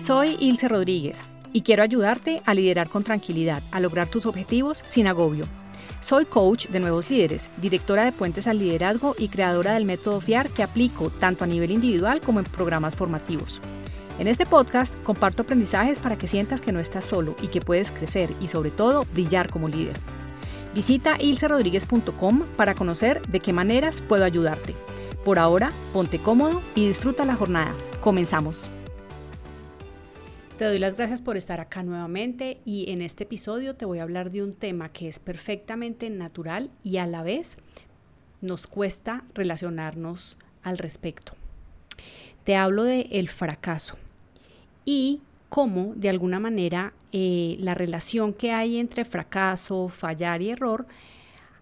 Soy Ilse Rodríguez y quiero ayudarte a liderar con tranquilidad, a lograr tus objetivos sin agobio. Soy coach de nuevos líderes, directora de Puentes al Liderazgo y creadora del método FIAR que aplico tanto a nivel individual como en programas formativos. En este podcast comparto aprendizajes para que sientas que no estás solo y que puedes crecer y sobre todo brillar como líder. Visita ilserodríguez.com para conocer de qué maneras puedo ayudarte. Por ahora, ponte cómodo y disfruta la jornada. Comenzamos. Te doy las gracias por estar acá nuevamente y en este episodio te voy a hablar de un tema que es perfectamente natural y a la vez nos cuesta relacionarnos al respecto. Te hablo de el fracaso y cómo de alguna manera eh, la relación que hay entre fracaso, fallar y error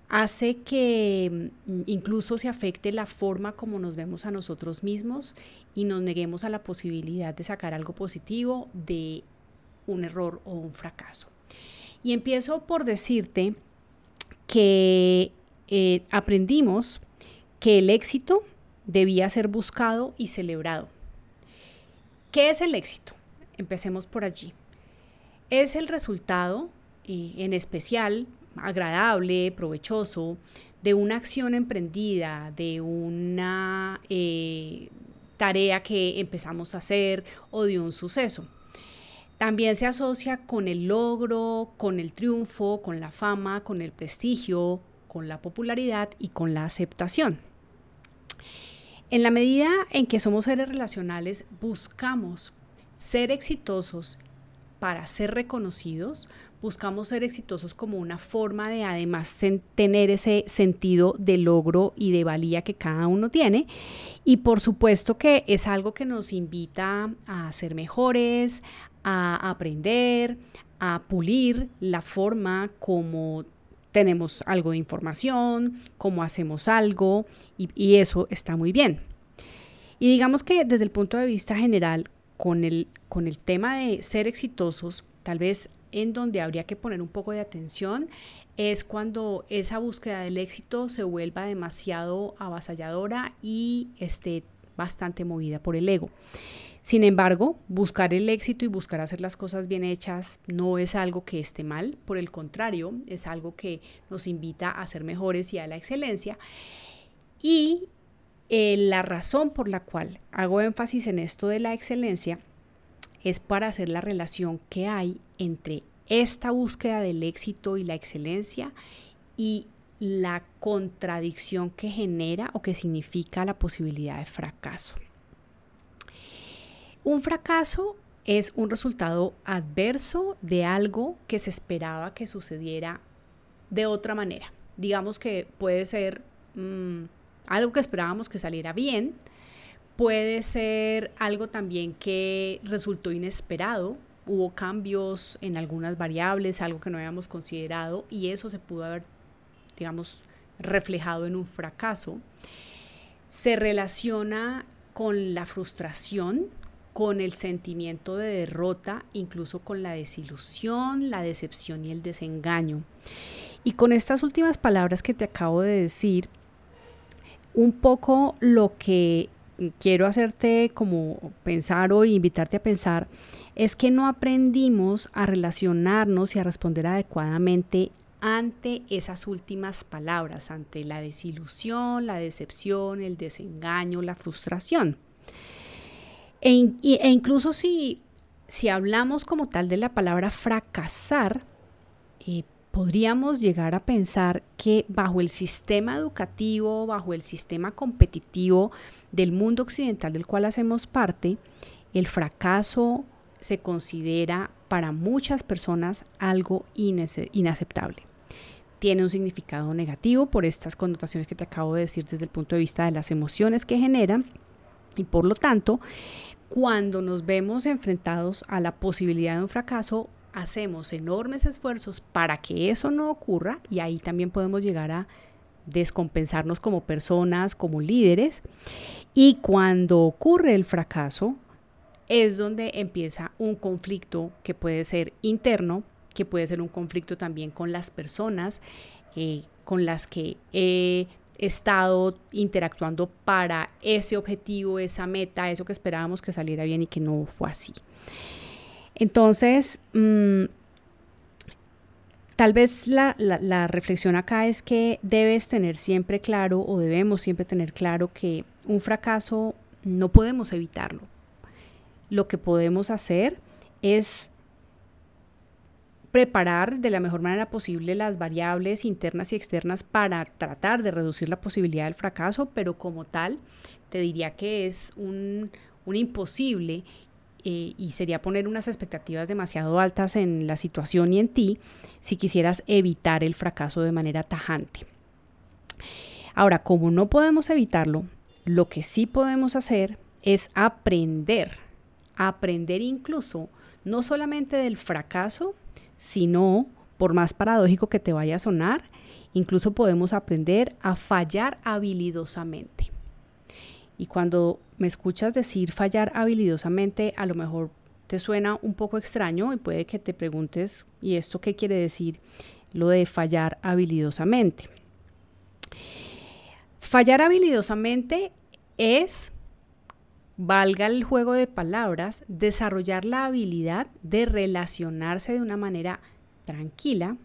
hace que mm, incluso se afecte la forma como nos vemos a nosotros mismos y nos neguemos a la posibilidad de sacar algo positivo de un error o un fracaso. Y empiezo por decirte que eh, aprendimos que el éxito debía ser buscado y celebrado. ¿Qué es el éxito? Empecemos por allí. Es el resultado, eh, en especial agradable, provechoso, de una acción emprendida, de una eh, tarea que empezamos a hacer o de un suceso. También se asocia con el logro, con el triunfo, con la fama, con el prestigio, con la popularidad y con la aceptación. En la medida en que somos seres relacionales, buscamos ser exitosos para ser reconocidos, buscamos ser exitosos como una forma de además tener ese sentido de logro y de valía que cada uno tiene. Y por supuesto que es algo que nos invita a ser mejores, a aprender, a pulir la forma como tenemos algo de información, cómo hacemos algo, y, y eso está muy bien. Y digamos que desde el punto de vista general, con el, con el tema de ser exitosos, tal vez en donde habría que poner un poco de atención es cuando esa búsqueda del éxito se vuelva demasiado avasalladora y esté bastante movida por el ego. Sin embargo, buscar el éxito y buscar hacer las cosas bien hechas no es algo que esté mal, por el contrario, es algo que nos invita a ser mejores y a la excelencia. Y eh, la razón por la cual hago énfasis en esto de la excelencia es para hacer la relación que hay entre esta búsqueda del éxito y la excelencia y la contradicción que genera o que significa la posibilidad de fracaso. Un fracaso es un resultado adverso de algo que se esperaba que sucediera de otra manera. Digamos que puede ser mm, algo que esperábamos que saliera bien, Puede ser algo también que resultó inesperado, hubo cambios en algunas variables, algo que no habíamos considerado y eso se pudo haber, digamos, reflejado en un fracaso. Se relaciona con la frustración, con el sentimiento de derrota, incluso con la desilusión, la decepción y el desengaño. Y con estas últimas palabras que te acabo de decir, un poco lo que quiero hacerte como pensar o invitarte a pensar es que no aprendimos a relacionarnos y a responder adecuadamente ante esas últimas palabras, ante la desilusión, la decepción, el desengaño, la frustración. E, e incluso si, si hablamos como tal de la palabra fracasar, eh, podríamos llegar a pensar que bajo el sistema educativo, bajo el sistema competitivo del mundo occidental del cual hacemos parte, el fracaso se considera para muchas personas algo inaceptable. Tiene un significado negativo por estas connotaciones que te acabo de decir desde el punto de vista de las emociones que generan y por lo tanto, cuando nos vemos enfrentados a la posibilidad de un fracaso, hacemos enormes esfuerzos para que eso no ocurra y ahí también podemos llegar a descompensarnos como personas, como líderes. Y cuando ocurre el fracaso, es donde empieza un conflicto que puede ser interno, que puede ser un conflicto también con las personas eh, con las que he estado interactuando para ese objetivo, esa meta, eso que esperábamos que saliera bien y que no fue así. Entonces, mm, tal vez la, la, reflexión acá es que debes tener siempre claro o debemos siempre tener claro que un fracaso no podemos evitarlo. Lo que podemos hacer es preparar de la mejor manera posible las variables internas y externas para tratar de reducir la posibilidad del fracaso, pero como tal, te diría que es un, imposible eh, y sería poner unas expectativas demasiado altas en la situación y en ti si quisieras evitar el fracaso de manera tajante. Ahora, como no podemos evitarlo, lo que sí podemos hacer es aprender, aprender incluso no solamente del fracaso, sino, por más paradójico que te vaya a sonar, incluso podemos aprender a fallar habilidosamente. Y cuando me escuchas decir fallar habilidosamente, a lo mejor te suena un poco extraño y puede que te preguntes, ¿y esto qué quiere decir lo de fallar habilidosamente? Fallar habilidosamente es valga el juego de palabras, desarrollar la habilidad de relacionarse de una manera tranquila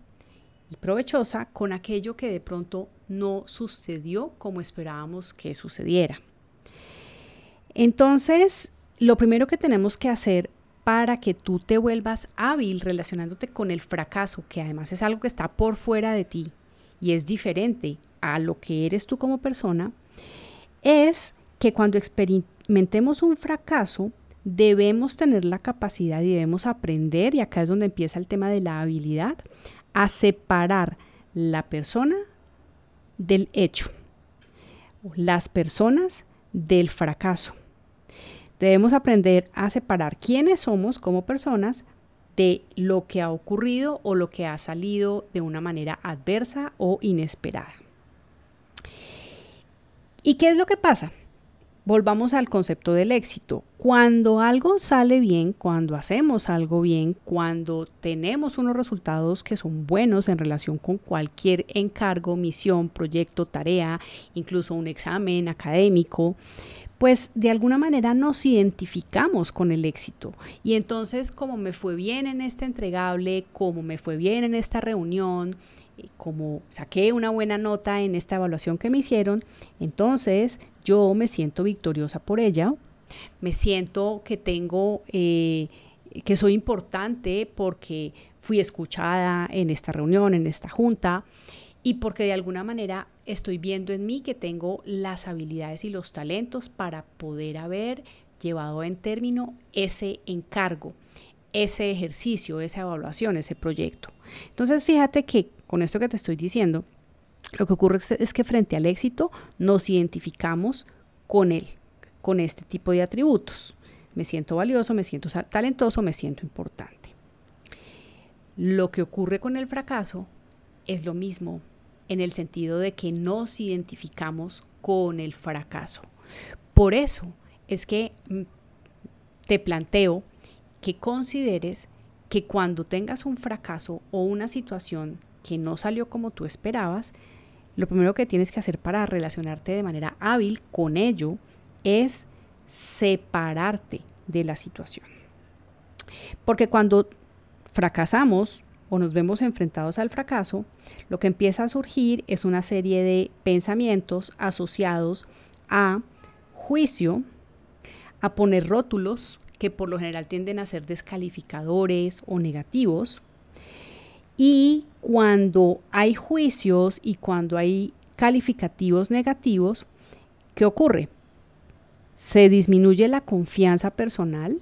y provechosa con aquello que de pronto no sucedió como esperábamos que sucediera. Entonces, lo primero que tenemos que hacer para que tú te vuelvas hábil relacionándote con el fracaso, que además es algo que está por fuera de ti y es diferente a lo que eres tú como persona, es que cuando experimentemos un fracaso, debemos tener la capacidad y debemos aprender, y acá es donde empieza el tema de la habilidad, a separar la persona del hecho, las personas del fracaso. Debemos aprender a separar quiénes somos como personas de lo que ha ocurrido o lo que ha salido de una manera adversa o inesperada. ¿Y qué es lo que pasa? Volvamos al concepto del éxito. Cuando algo sale bien, cuando hacemos algo bien, cuando tenemos unos resultados que son buenos en relación con cualquier encargo, misión, proyecto, tarea, incluso un examen académico, pues de alguna manera nos identificamos con el éxito. Y entonces, como me fue bien en este entregable, como me fue bien en esta reunión, eh, como saqué una buena nota en esta evaluación que me hicieron, entonces yo me siento victoriosa por ella, me siento que tengo, eh, que soy importante porque fui escuchada en esta reunión, en esta junta, y porque de alguna manera estoy viendo en mí que tengo las habilidades y los talentos para poder haber llevado en término ese encargo, ese ejercicio, esa evaluación, ese proyecto. Entonces fíjate que con esto que te estoy diciendo, lo que ocurre es que frente al éxito nos identificamos con él, con este tipo de atributos. Me siento valioso, me siento talentoso, me siento importante. Lo que ocurre con el fracaso es lo mismo en el sentido de que nos identificamos con el fracaso. Por eso es que mm, te planteo que consideres que cuando tengas un fracaso o una situación que no salió como tú esperabas, lo primero que tienes que hacer para relacionarte de manera hábil con ello es separarte de la situación. Porque cuando fracasamos o nos vemos enfrentados al fracaso, lo que empieza a surgir es una serie de pensamientos asociados a juicio, a poner rótulos que por lo general tienden a ser descalificadores o negativos, y cuando hay juicios y cuando hay calificativos negativos, ¿qué ocurre? Se disminuye la confianza personal,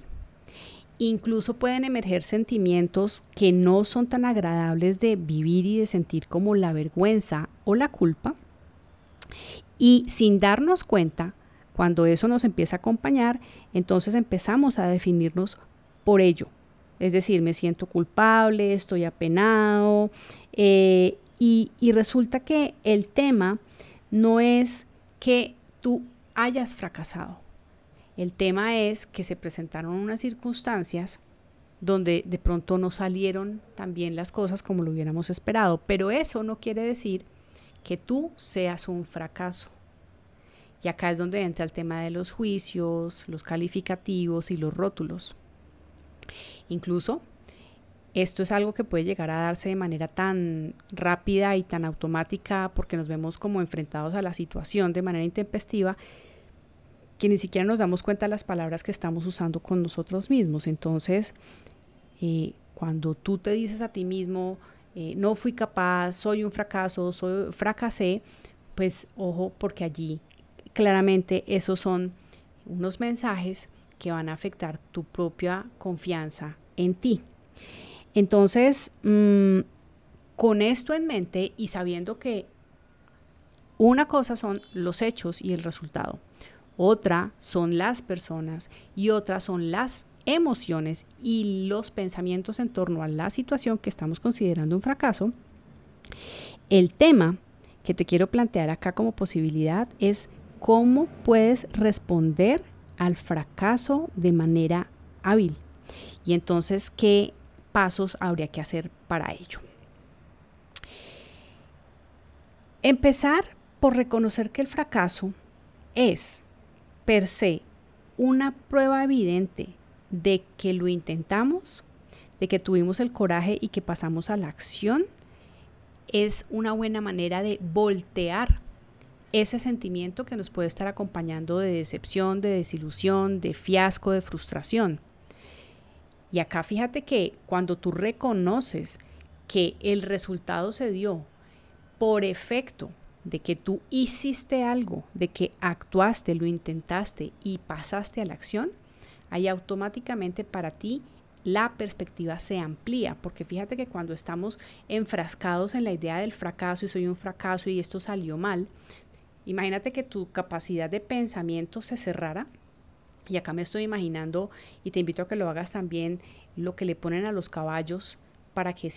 incluso pueden emerger sentimientos que no son tan agradables de vivir y de sentir como la vergüenza o la culpa. Y sin darnos cuenta, cuando eso nos empieza a acompañar, entonces empezamos a definirnos por ello, es decir, me siento culpable, estoy apenado. Eh, y, y resulta que el tema no es que tú hayas fracasado. El tema es que se presentaron unas circunstancias donde de pronto no salieron tan bien las cosas como lo hubiéramos esperado. Pero eso no quiere decir que tú seas un fracaso. Y acá es donde entra el tema de los juicios, los calificativos y los rótulos. Incluso esto es algo que puede llegar a darse de manera tan rápida y tan automática porque nos vemos como enfrentados a la situación de manera intempestiva que ni siquiera nos damos cuenta de las palabras que estamos usando con nosotros mismos. Entonces, eh, cuando tú te dices a ti mismo, eh, no fui capaz, soy un fracaso, soy, fracasé, pues ojo, porque allí claramente esos son unos mensajes que van a afectar tu propia confianza en ti. Entonces, mm, con esto en mente y sabiendo que una cosa son los hechos y el resultado, otra son las personas y otra son las emociones y los pensamientos en torno a la situación que estamos considerando un fracaso, el tema que te quiero plantear acá como posibilidad es cómo puedes responder al fracaso de manera hábil. Y entonces, ¿qué pasos habría que hacer para ello? Empezar por reconocer que el fracaso es una prueba evidente de que lo intentamos, de que tuvimos el coraje y que pasamos a la acción, es una buena manera de voltear ese sentimiento que nos puede estar acompañando de decepción, de desilusión, de fiasco, de frustración. Y acá fíjate que cuando tú reconoces que el resultado se dio por efecto de que tú hiciste algo, de que actuaste, lo intentaste y pasaste a la acción, ahí automáticamente para ti la perspectiva se amplía, porque fíjate que cuando estamos enfrascados en la idea del fracaso y soy un fracaso y esto salió mal, Imagínate que tu capacidad de pensamiento se cerrara. Y acá me estoy imaginando, y te invito a que lo hagas también, lo que le ponen a los caballos para que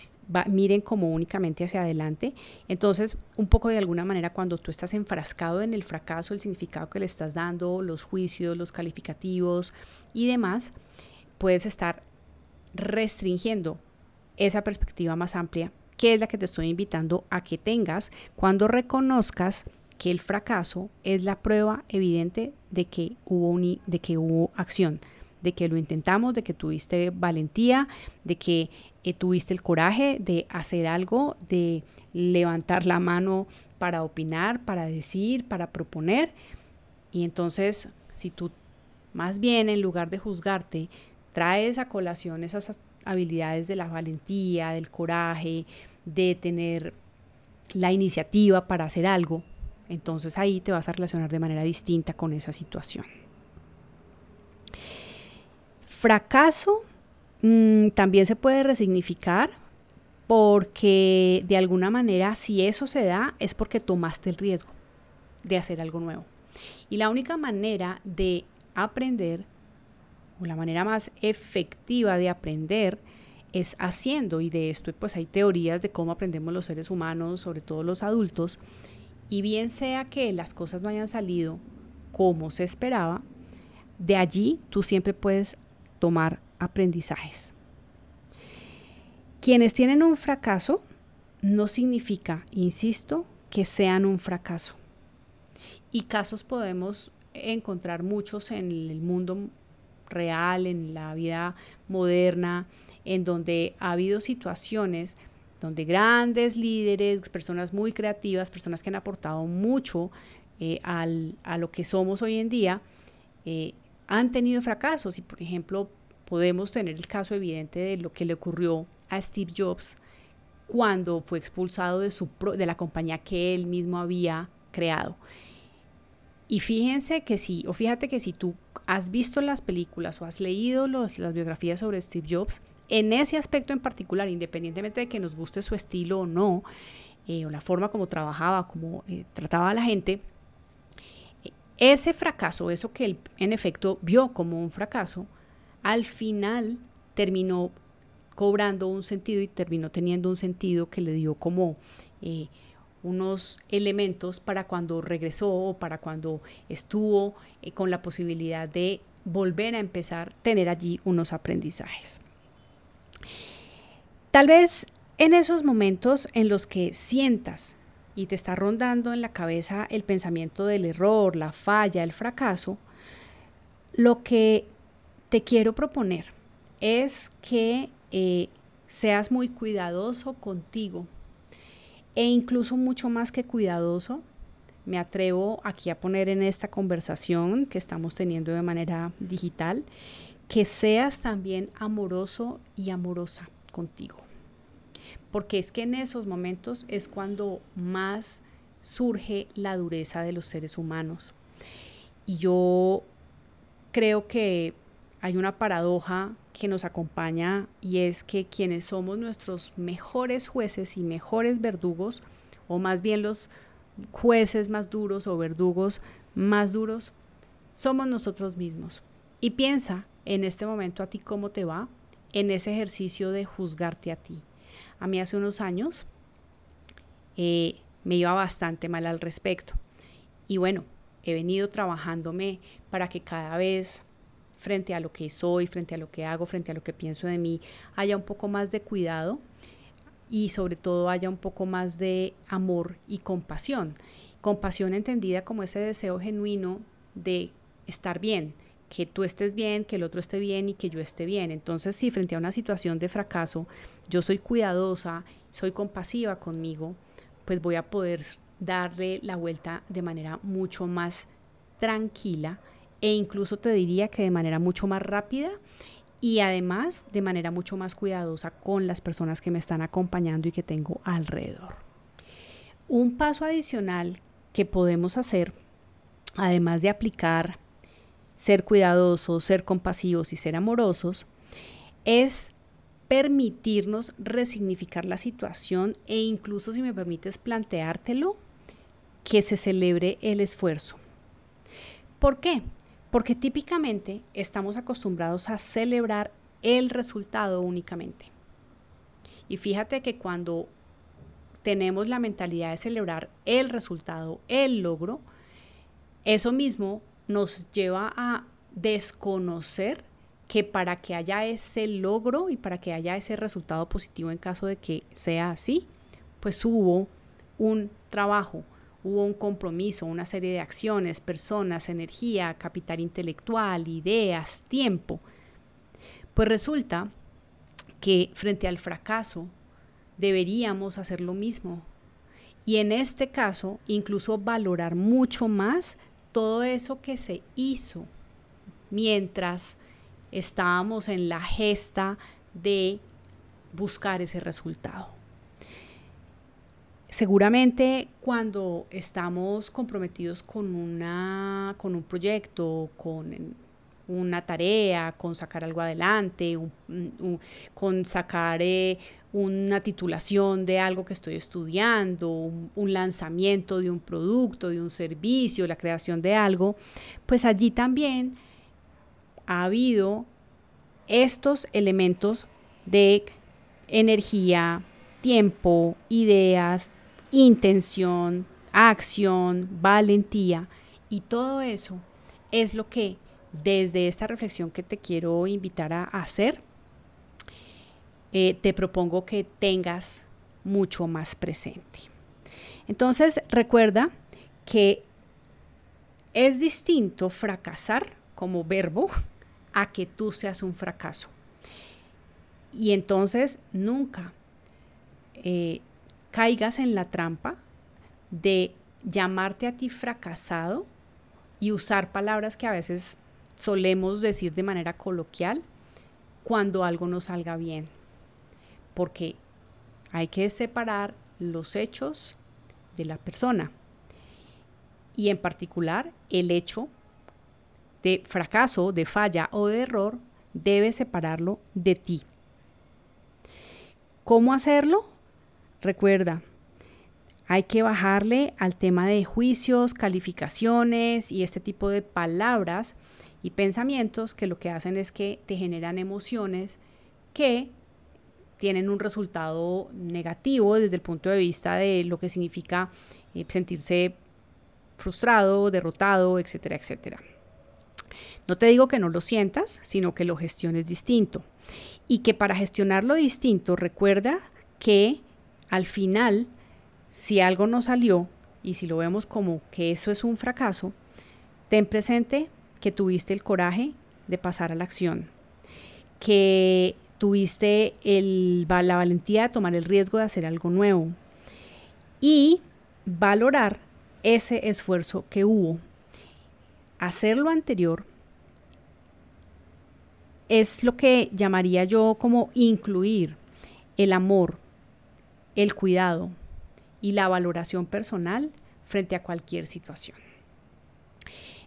miren como únicamente hacia adelante. Entonces, un poco de alguna manera, cuando tú estás enfrascado en el fracaso, el significado que le estás dando, los juicios, los calificativos y demás, puedes estar restringiendo esa perspectiva más amplia, que es la que te estoy invitando a que tengas cuando reconozcas que el fracaso es la prueba evidente de que hubo, de que hubo acción, de que lo intentamos, de que tuviste valentía, de que eh, tuviste el coraje de hacer algo, de levantar la mano para opinar, para decir, para proponer. Y entonces, si tú más bien en lugar de juzgarte, traes a colación esas habilidades de la valentía, del coraje, de tener la iniciativa para hacer algo, entonces ahí te vas a relacionar de manera distinta con esa situación. Fracaso mm, también se puede resignificar porque de alguna manera si eso se da es porque tomaste el riesgo de hacer algo nuevo. Y la única manera de aprender, o la manera más efectiva de aprender, es haciendo. Y de esto pues hay teorías de cómo aprendemos los seres humanos, sobre todo los adultos, y bien sea que las cosas no hayan salido como se esperaba, de allí tú siempre puedes tomar aprendizajes. Quienes tienen un fracaso no significa, insisto, que sean un fracaso. Y casos podemos encontrar muchos en el mundo real, en la vida moderna, en donde ha habido situaciones donde grandes líderes, personas muy creativas, personas que han aportado mucho eh, a lo que somos hoy en día, eh, han tenido fracasos. Y por ejemplo, podemos tener el caso evidente de lo que le ocurrió a Steve Jobs cuando fue expulsado de, su de la compañía que él mismo había creado. Y fíjense que si, o fíjate que si tú has visto las películas o has leído las biografías sobre Steve Jobs, en ese aspecto en particular, independientemente de que nos guste su estilo o no, eh, o la forma como trabajaba, como eh, trataba a la gente, ese fracaso, eso que él en efecto vio como un fracaso, al final terminó cobrando un sentido y terminó teniendo un sentido que le dio como eh, unos elementos para cuando regresó o para cuando estuvo con la posibilidad de volver a empezar, tener allí unos aprendizajes. Tal vez en esos momentos en los que sientas y te está rondando en la cabeza el pensamiento del error, la falla, el fracaso, lo que te quiero proponer es que eh, seas muy cuidadoso contigo e incluso mucho más que cuidadoso, me atrevo aquí a poner en esta conversación que estamos teniendo de manera digital, que seas también amoroso y amorosa contigo. Porque es que en esos momentos es cuando más surge la dureza de los seres humanos. Y yo creo que hay una paradoja que nos acompaña y es que quienes somos nuestros mejores jueces y mejores verdugos, o más bien los jueces más duros o verdugos más duros, somos nosotros mismos. Y piensa en este momento a ti cómo te va en ese ejercicio de juzgarte a ti. A mí hace unos años eh, me iba bastante mal al respecto. Y bueno, he venido trabajándome para que cada vez frente a lo que soy, frente a lo que hago, frente a lo que pienso de mí, haya un poco más de cuidado y sobre todo haya un poco más de amor y compasión. Compasión entendida como ese deseo genuino de estar bien, que tú estés bien, que el otro esté bien y que yo esté bien. Entonces, si frente a una situación de fracaso yo soy cuidadosa, soy compasiva conmigo, pues voy a poder darle la vuelta de manera mucho más tranquila e incluso te diría que de manera mucho más rápida y además de manera mucho más cuidadosa con las personas que me están acompañando y que tengo alrededor. Un paso adicional que podemos hacer, además de aplicar ser cuidadosos, ser compasivos y ser amorosos, es permitirnos resignificar la situación e incluso si me permites planteártelo, que se celebre el esfuerzo. ¿Por qué? Porque típicamente estamos acostumbrados a celebrar el resultado únicamente. Y fíjate que cuando tenemos la mentalidad de celebrar el resultado, el logro, eso mismo nos lleva a desconocer que para que haya ese logro y para que haya ese resultado positivo en caso de que sea así, pues hubo un trabajo, hubo un compromiso, una serie de acciones, personas, energía, capital intelectual, ideas, tiempo. Pues resulta que frente al fracaso deberíamos hacer lo mismo. Y en este caso, incluso valorar mucho más todo eso que se hizo mientras estábamos en la gesta de buscar ese resultado. Seguramente cuando estamos comprometidos con, una, con un proyecto, con una tarea, con sacar algo adelante, con sacar eh, una titulación de algo que estoy estudiando, un, lanzamiento de un producto, de un servicio, la creación de algo, pues allí también ha habido estos elementos de energía, tiempo, ideas, intención, acción, valentía y todo eso es lo que desde esta reflexión que te quiero invitar a hacer, eh, te propongo que tengas mucho más presente. Entonces, recuerda que es distinto fracasar como verbo a que tú seas un fracaso. Y entonces nunca eh, caigas en la trampa de llamarte a ti fracasado y usar palabras que a veces solemos decir de manera coloquial cuando algo no salga bien. Porque hay que separar los hechos de la persona. Y en particular, el hecho de fracaso, de falla o de error debe separarlo de ti. ¿Cómo hacerlo? Recuerda, hay que bajarle al tema de juicios, calificaciones y este tipo de palabras y pensamientos que lo que hacen es que te generan emociones que tienen un resultado negativo desde el punto de vista de lo que significa eh, sentirse frustrado, derrotado, etcétera, etcétera. No te digo que no lo sientas, sino que lo gestiones distinto. Y que para gestionarlo distinto, recuerda que al final si algo no salió y si lo vemos como que eso es un fracaso, ten presente que tuviste el coraje de pasar a la acción, que tuviste la valentía de tomar el riesgo de hacer algo nuevo y valorar ese esfuerzo que hubo. Hacer lo anterior es lo que llamaría yo como incluir el amor, el cuidado, y la valoración personal frente a cualquier situación.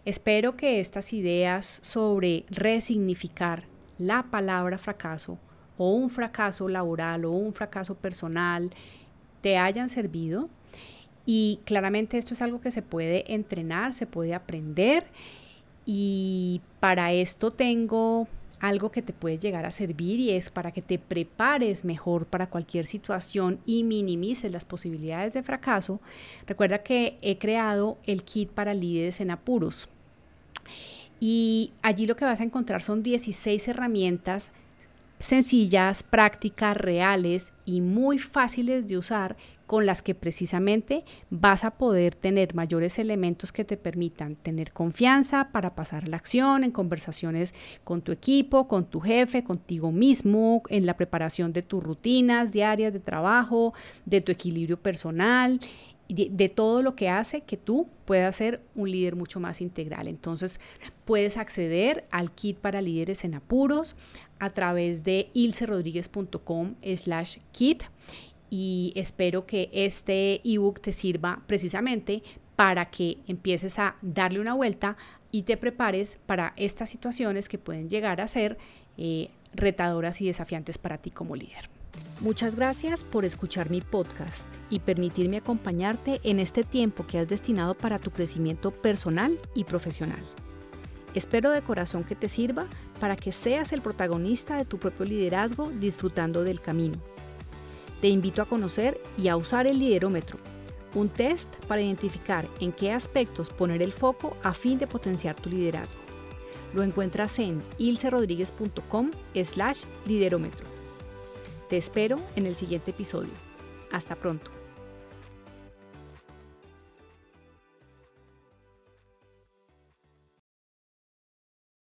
Espero que estas ideas sobre resignificar la palabra fracaso o un fracaso laboral o un fracaso personal te hayan servido y claramente esto es algo que se puede entrenar, se puede aprender y para esto tengo algo que te puede llegar a servir y es para que te prepares mejor para cualquier situación y minimices las posibilidades de fracaso. Recuerda que he creado el kit para líderes en apuros. Y allí lo que vas a encontrar son 16 herramientas sencillas, prácticas, reales y muy fáciles de usar con las que precisamente vas a poder tener mayores elementos que te permitan tener confianza para pasar la acción en conversaciones con tu equipo, con tu jefe, contigo mismo, en la preparación de tus rutinas diarias de trabajo, de tu equilibrio personal de, todo lo que hace que tú puedas ser un líder mucho más integral. Entonces, puedes acceder al kit para líderes en apuros a través de ilcerodríguez.com slash kit y espero que este ebook te sirva precisamente para que empieces a darle una vuelta y te prepares para estas situaciones que pueden llegar a ser eh, retadoras y desafiantes para ti como líder. Muchas gracias por escuchar mi podcast y permitirme acompañarte en este tiempo que has destinado para tu crecimiento personal y profesional. Espero de corazón que te sirva para que seas el protagonista de tu propio liderazgo disfrutando del camino. Te invito a conocer y a usar el liderómetro, un test para identificar en qué aspectos poner el foco a fin de potenciar tu liderazgo. Lo encuentras en ilcerodríguez.com slash liderómetro. Te espero en el siguiente episodio. Hasta pronto.